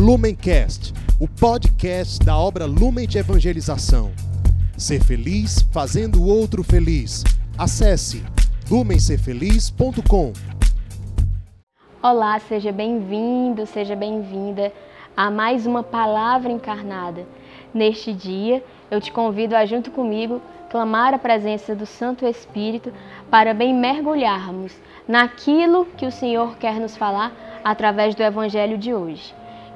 Lumencast, o podcast da obra Lumen de Evangelização. Ser feliz fazendo o outro feliz. Acesse lumencerfeliz.com. Olá, seja bem-vindo, seja bem-vinda a mais uma palavra encarnada. Neste dia, eu te convido a, junto comigo, clamar a presença do Santo Espírito para bem mergulharmos naquilo que o Senhor quer nos falar através do Evangelho de hoje.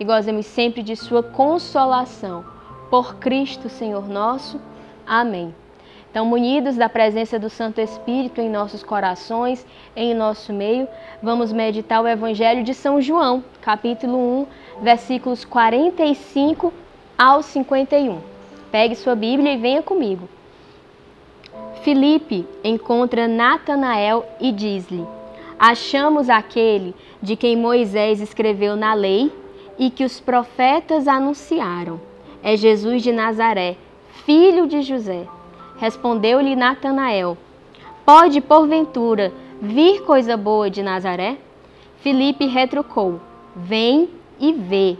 e gozemos sempre de Sua consolação. Por Cristo, Senhor nosso. Amém. Então, munidos da presença do Santo Espírito em nossos corações, em nosso meio, vamos meditar o Evangelho de São João, capítulo 1, versículos 45 ao 51. Pegue sua Bíblia e venha comigo. Filipe encontra Natanael e diz-lhe: Achamos aquele de quem Moisés escreveu na lei e que os profetas anunciaram. É Jesus de Nazaré, filho de José. Respondeu-lhe Natanael: Pode, porventura, vir coisa boa de Nazaré? Filipe retrucou: Vem e vê.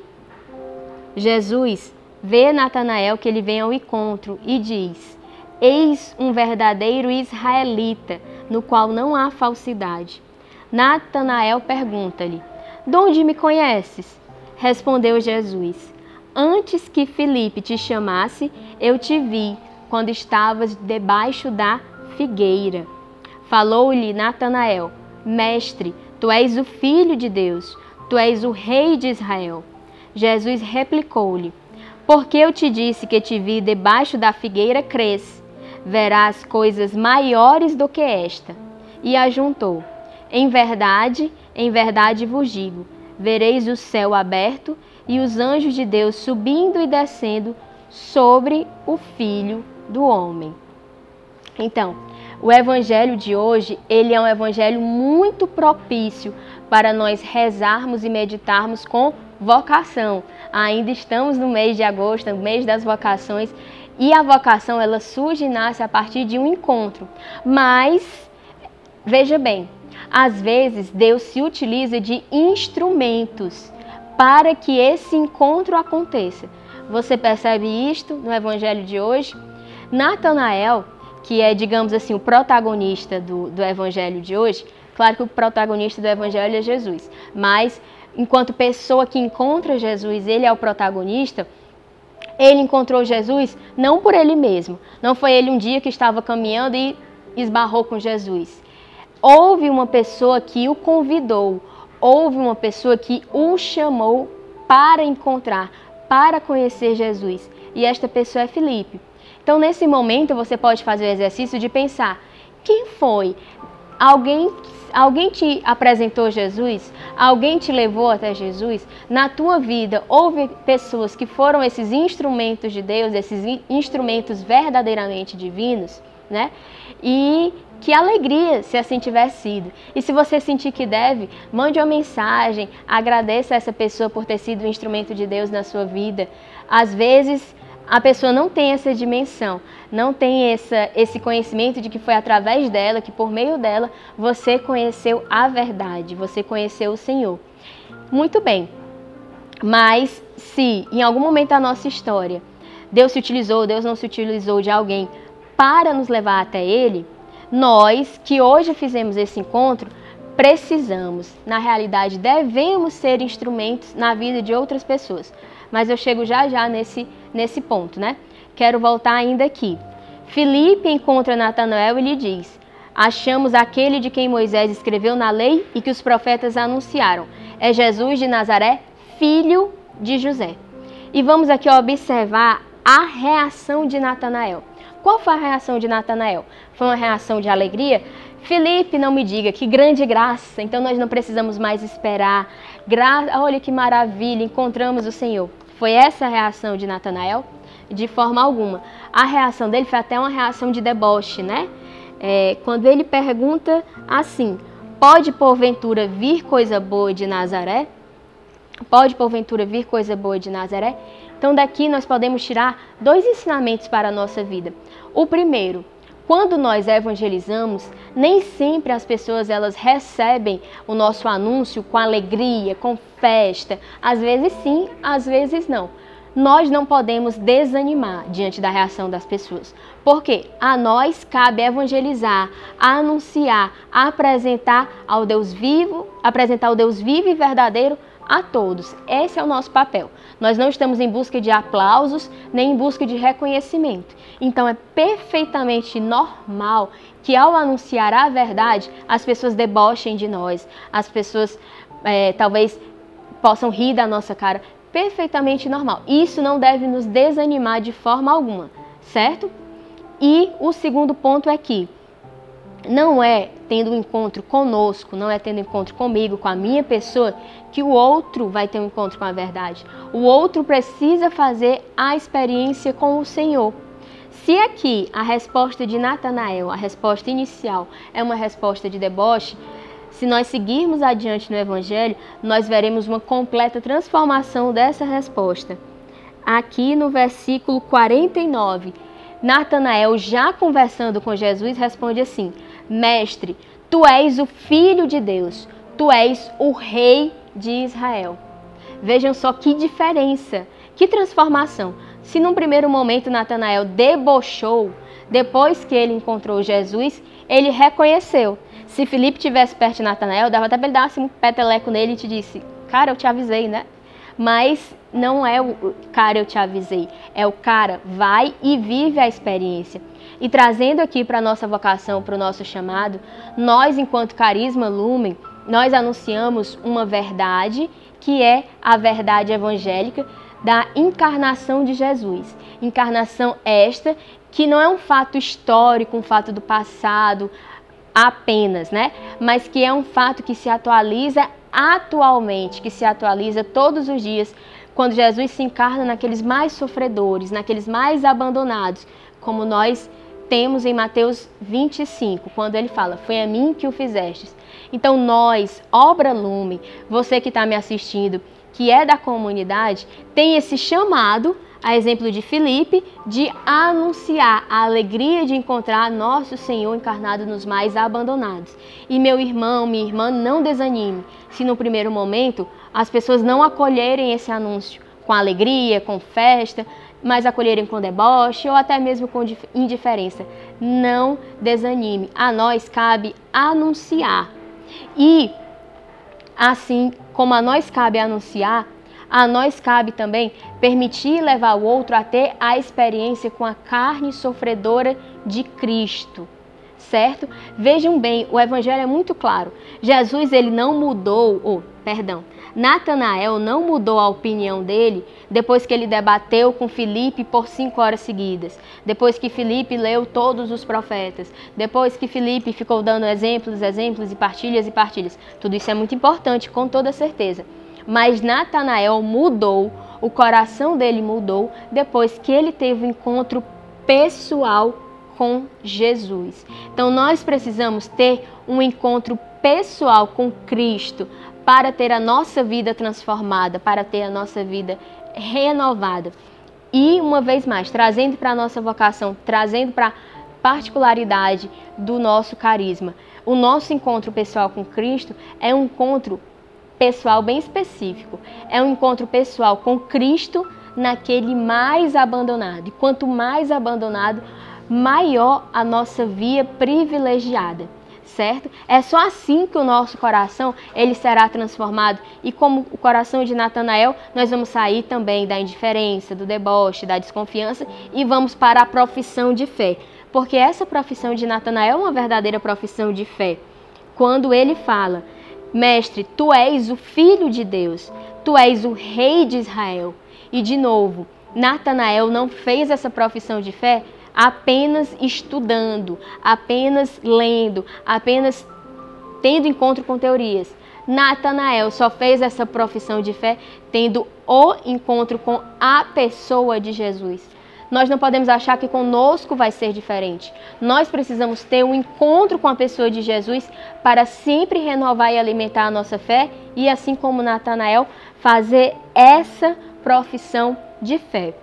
Jesus vê Natanael que ele vem ao encontro e diz: Eis um verdadeiro israelita, no qual não há falsidade. Natanael pergunta-lhe: De onde me conheces? Respondeu Jesus: Antes que Filipe te chamasse, eu te vi, quando estavas debaixo da figueira. Falou-lhe Natanael: Mestre, tu és o filho de Deus, tu és o rei de Israel. Jesus replicou-lhe: Porque eu te disse que te vi debaixo da figueira, cresce verás coisas maiores do que esta. E ajuntou: Em verdade, em verdade vos digo: vereis o céu aberto e os anjos de Deus subindo e descendo sobre o Filho do homem. Então, o evangelho de hoje, ele é um evangelho muito propício para nós rezarmos e meditarmos com vocação. Ainda estamos no mês de agosto, no mês das vocações, e a vocação ela surge e nasce a partir de um encontro. Mas veja bem, às vezes Deus se utiliza de instrumentos para que esse encontro aconteça. Você percebe isto no evangelho de hoje? Natanael, que é, digamos assim, o protagonista do, do evangelho de hoje, claro que o protagonista do evangelho é Jesus, mas enquanto pessoa que encontra Jesus, ele é o protagonista ele encontrou Jesus não por ele mesmo. Não foi ele um dia que estava caminhando e esbarrou com Jesus. Houve uma pessoa que o convidou, houve uma pessoa que o chamou para encontrar, para conhecer Jesus. E esta pessoa é Felipe. Então, nesse momento, você pode fazer o exercício de pensar: quem foi? Alguém Alguém te apresentou Jesus? Alguém te levou até Jesus? Na tua vida houve pessoas que foram esses instrumentos de Deus, esses instrumentos verdadeiramente divinos, né? E que alegria se assim tiver sido. E se você sentir que deve, mande uma mensagem, agradeça a essa pessoa por ter sido um instrumento de Deus na sua vida. Às vezes a pessoa não tem essa dimensão, não tem essa, esse conhecimento de que foi através dela, que por meio dela, você conheceu a verdade, você conheceu o Senhor. Muito bem, mas se em algum momento da nossa história Deus se utilizou, Deus não se utilizou de alguém para nos levar até Ele, nós que hoje fizemos esse encontro, precisamos, na realidade, devemos ser instrumentos na vida de outras pessoas. Mas eu chego já já nesse nesse ponto, né? Quero voltar ainda aqui. Filipe encontra Natanael e lhe diz: Achamos aquele de quem Moisés escreveu na lei e que os profetas anunciaram. É Jesus de Nazaré, filho de José. E vamos aqui observar a reação de Natanael. Qual foi a reação de Natanael? Foi uma reação de alegria? Felipe, não me diga, que grande graça, então nós não precisamos mais esperar. Gra... Olha que maravilha, encontramos o Senhor. Foi essa a reação de Natanael? De forma alguma. A reação dele foi até uma reação de deboche, né? É, quando ele pergunta assim: Pode porventura vir coisa boa de Nazaré? Pode porventura vir coisa boa de Nazaré? Então daqui nós podemos tirar dois ensinamentos para a nossa vida. O primeiro, quando nós evangelizamos, nem sempre as pessoas elas recebem o nosso anúncio com alegria, com festa. Às vezes sim, às vezes não. Nós não podemos desanimar diante da reação das pessoas, porque a nós cabe evangelizar, anunciar, apresentar ao Deus vivo, apresentar o Deus vivo e verdadeiro a todos. Esse é o nosso papel. Nós não estamos em busca de aplausos nem em busca de reconhecimento. Então é perfeitamente normal que ao anunciar a verdade as pessoas debochem de nós, as pessoas é, talvez possam rir da nossa cara. Perfeitamente normal. Isso não deve nos desanimar de forma alguma, certo? E o segundo ponto é que não é tendo um encontro conosco, não é tendo um encontro comigo, com a minha pessoa, que o outro vai ter um encontro com a verdade. O outro precisa fazer a experiência com o Senhor. Se aqui a resposta de Natanael, a resposta inicial, é uma resposta de deboche, se nós seguirmos adiante no Evangelho, nós veremos uma completa transformação dessa resposta. Aqui no versículo 49, Natanael, já conversando com Jesus, responde assim: Mestre, tu és o Filho de Deus, tu és o Rei de Israel. Vejam só que diferença, que transformação. Se num primeiro momento Natanael debochou, depois que ele encontrou Jesus, ele reconheceu. Se Felipe tivesse perto de Natanael, dava até para ele dar assim, um peteleco nele e te disse: Cara, eu te avisei, né? Mas não é o cara, eu te avisei. É o cara, vai e vive a experiência. E trazendo aqui para a nossa vocação, para o nosso chamado, nós, enquanto Carisma Lumen, nós anunciamos uma verdade que é a verdade evangélica da encarnação de Jesus. Encarnação esta que não é um fato histórico, um fato do passado apenas, né? Mas que é um fato que se atualiza atualmente, que se atualiza todos os dias, quando Jesus se encarna naqueles mais sofredores, naqueles mais abandonados, como nós temos em Mateus 25, quando ele fala: Foi a mim que o fizestes. Então, nós, Obra Lume, você que está me assistindo, que é da comunidade, tem esse chamado, a exemplo de Filipe, de anunciar a alegria de encontrar nosso Senhor encarnado nos mais abandonados. E meu irmão, minha irmã, não desanime se no primeiro momento as pessoas não acolherem esse anúncio com alegria, com festa, mas acolherem com deboche ou até mesmo com indiferença. Não desanime. A nós cabe anunciar. E assim como a nós cabe anunciar, a nós cabe também permitir levar o outro a ter a experiência com a carne sofredora de Cristo. Certo? Vejam bem, o evangelho é muito claro. Jesus ele não mudou, ou, perdão, Natanael não mudou a opinião dele depois que ele debateu com Filipe por cinco horas seguidas, depois que Filipe leu todos os profetas, depois que Filipe ficou dando exemplos, exemplos e partilhas e partilhas. Tudo isso é muito importante, com toda certeza. Mas Natanael mudou, o coração dele mudou depois que ele teve um encontro pessoal com Jesus. Então nós precisamos ter um encontro pessoal com Cristo para ter a nossa vida transformada, para ter a nossa vida renovada. E uma vez mais, trazendo para a nossa vocação, trazendo para a particularidade do nosso carisma. O nosso encontro pessoal com Cristo é um encontro pessoal bem específico. É um encontro pessoal com Cristo naquele mais abandonado. E quanto mais abandonado, maior a nossa via privilegiada certo? É só assim que o nosso coração ele será transformado. E como o coração de Natanael, nós vamos sair também da indiferença, do deboche, da desconfiança e vamos para a profissão de fé. Porque essa profissão de Natanael é uma verdadeira profissão de fé. Quando ele fala: "Mestre, tu és o filho de Deus, tu és o rei de Israel". E de novo, Natanael não fez essa profissão de fé apenas estudando, apenas lendo, apenas tendo encontro com teorias. Natanael só fez essa profissão de fé tendo o encontro com a pessoa de Jesus. Nós não podemos achar que conosco vai ser diferente. Nós precisamos ter um encontro com a pessoa de Jesus para sempre renovar e alimentar a nossa fé e, assim como Natanael, fazer essa profissão de fé.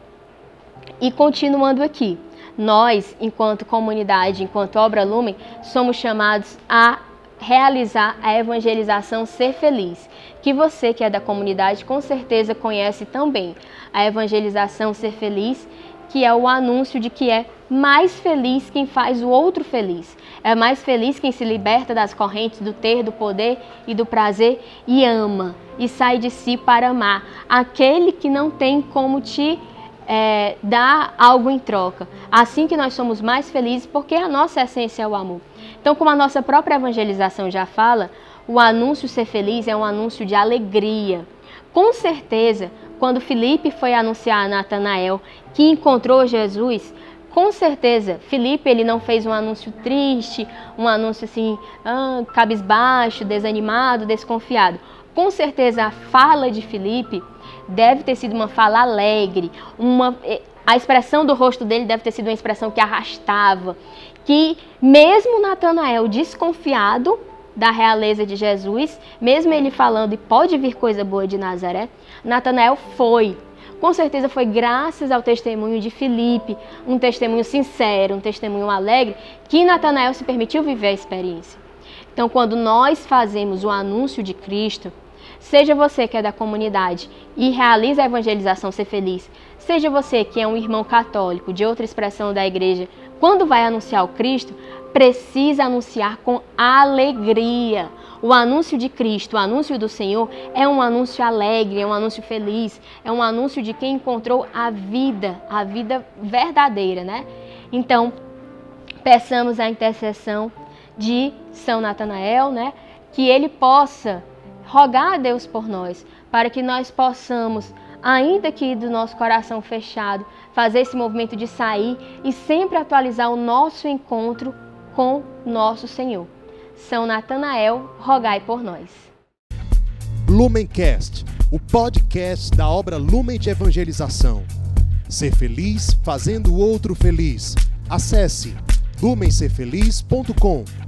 E continuando aqui, nós, enquanto comunidade, enquanto obra Lumen, somos chamados a realizar a evangelização Ser Feliz, que você que é da comunidade com certeza conhece também. A evangelização Ser Feliz, que é o anúncio de que é mais feliz quem faz o outro feliz. É mais feliz quem se liberta das correntes do ter, do poder e do prazer e ama e sai de si para amar aquele que não tem como te é, dar algo em troca. Assim que nós somos mais felizes, porque a nossa essência é o amor. Então, como a nossa própria evangelização já fala, o anúncio ser feliz é um anúncio de alegria. Com certeza, quando Felipe foi anunciar a Natanael que encontrou Jesus, com certeza, Felipe ele não fez um anúncio triste, um anúncio assim, ah, cabisbaixo, desanimado, desconfiado. Com certeza, a fala de Felipe deve ter sido uma fala alegre, uma a expressão do rosto dele deve ter sido uma expressão que arrastava, que mesmo Natanael desconfiado da realeza de Jesus, mesmo ele falando e pode vir coisa boa de Nazaré, Natanael foi. Com certeza foi graças ao testemunho de Filipe, um testemunho sincero, um testemunho alegre, que Natanael se permitiu viver a experiência. Então, quando nós fazemos o anúncio de Cristo, Seja você que é da comunidade e realiza a evangelização Ser Feliz, seja você que é um irmão católico de outra expressão da igreja, quando vai anunciar o Cristo, precisa anunciar com alegria. O anúncio de Cristo, o anúncio do Senhor, é um anúncio alegre, é um anúncio feliz, é um anúncio de quem encontrou a vida, a vida verdadeira, né? Então, peçamos a intercessão de São Natanael, né? Que ele possa rogar a Deus por nós, para que nós possamos, ainda que do nosso coração fechado, fazer esse movimento de sair e sempre atualizar o nosso encontro com nosso Senhor. São Natanael, rogai por nós. Lumencast, o podcast da obra Lumen de Evangelização. Ser feliz fazendo o outro feliz. Acesse lumencerfeliz.com.